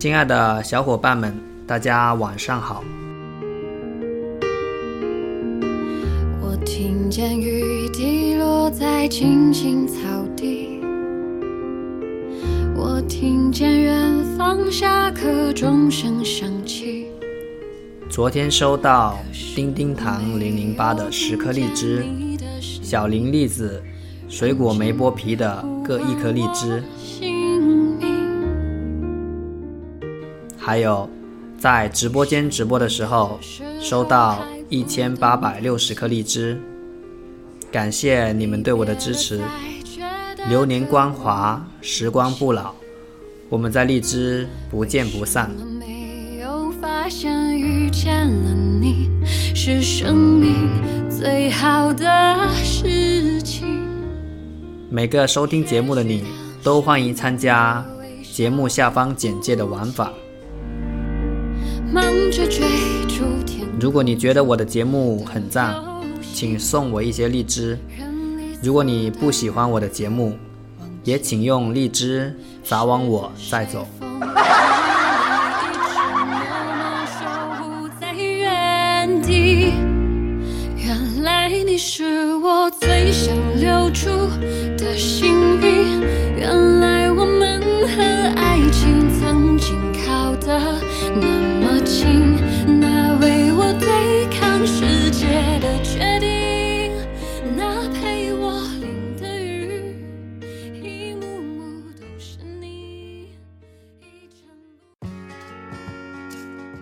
亲爱的小伙伴们，大家晚上好。我听见雨滴落在青青草地，我听见远方下课钟声响起。昨天收到丁丁糖零零八的十颗荔枝，小林栗子，水果没剥皮的各一颗荔枝，还有在直播间直播的时候收到一千八百六十颗荔枝，感谢你们对我的支持。流年光华，时光不老，我们在荔枝不见不散。发现遇见了你是生命最好的事情。每个收听节目的你，都欢迎参加节目下方简介的玩法。忙着追逐天如果你觉得我的节目很赞，请送我一些荔枝。如果你不喜欢我的节目，也请用荔枝砸往我再走。原。来你是我最想留住的幸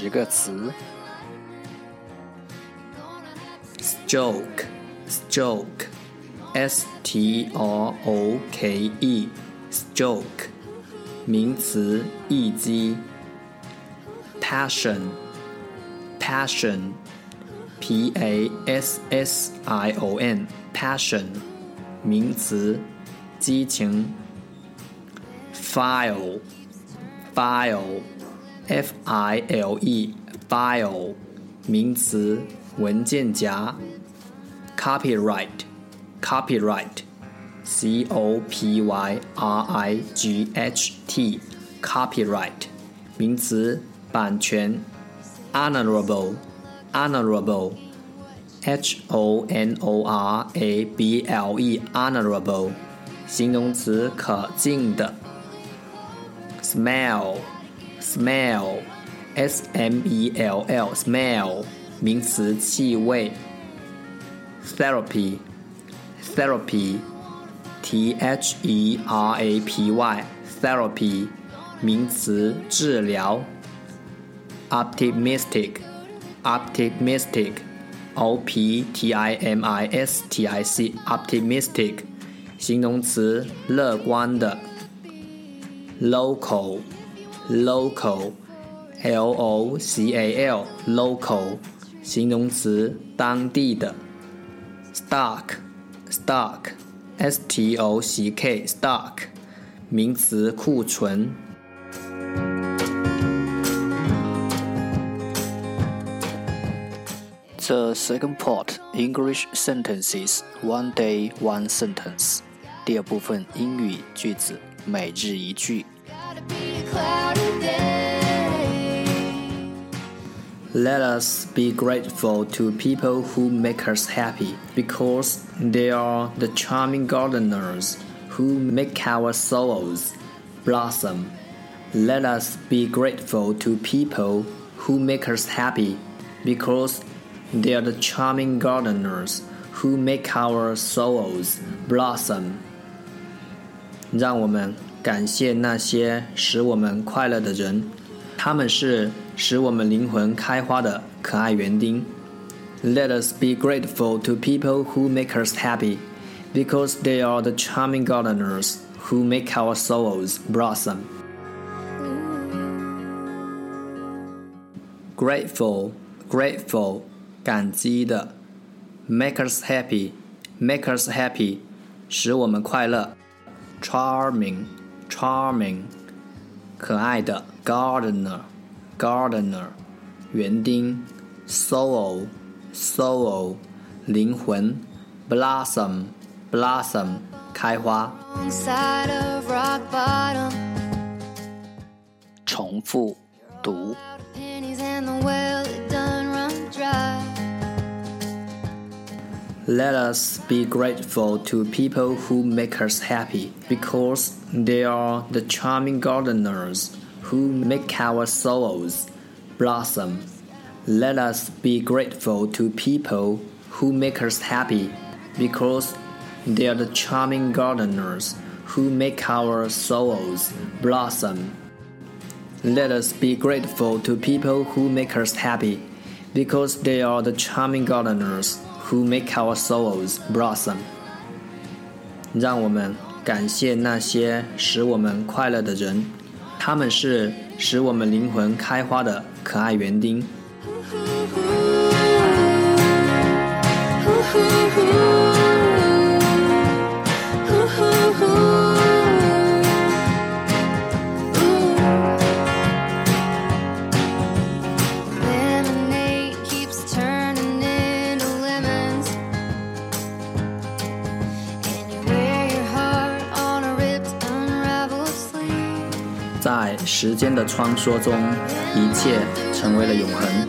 十个词 Stroke, stroke, S T R O K E, stroke, 名词，一击。Passion, passion, P A S S I O N, passion, 名词，激情。File, file, F I L E, file, 名词，文件夹。Copyright, copyright, C O P Y R I G H T, copyright, 名词，版权。Honorable, honorable, H O N O R A B L E, honorable, 形容词，可敬的。Smell, Smell, S M E L L, smell, 名词，气味。Therapy, therapy, T H E R A P Y, therapy, 名词，治疗。Optimistic, optimistic, O P T I M I S T I C, optimistic, 形容词，乐观的。Local, local, L O C A L, local, 形容词，当地的。Stock, stock, S T O C K, stock, 名词，库存。 The second part English sentences one day one sentence。第二部分英语句子每日一句。 Let us be grateful to people who make us happy because they are the charming gardeners who make our souls blossom. Let us be grateful to people who make us happy because they are the charming gardeners who make our souls blossom。让我们感谢那些使我们快乐的人，他们是 使我们灵魂开花的可爱园丁。Let us be grateful to people who make us happy, because they are the charming gardeners who make our souls blossom. Grateful, grateful，感激的。Make us happy, make us happy，使我们快乐。Charming, charming，可爱的。Gardener, gardener，园丁。Soul, soul，灵魂。Blossom, blossom，开花。重复读。Let us be grateful to people who make us happy because they are the charming gardeners who make our souls blossom. Let us be grateful to people who make us happy because they are the charming gardeners who make our souls blossom. Let us be grateful to people who make us happy because they are the charming gardeners who make our souls blossom。让我们感谢那些使我们快乐的人， 他们是使我们灵魂开花的可爱园丁。时间的穿梭中，一切成为了永恒。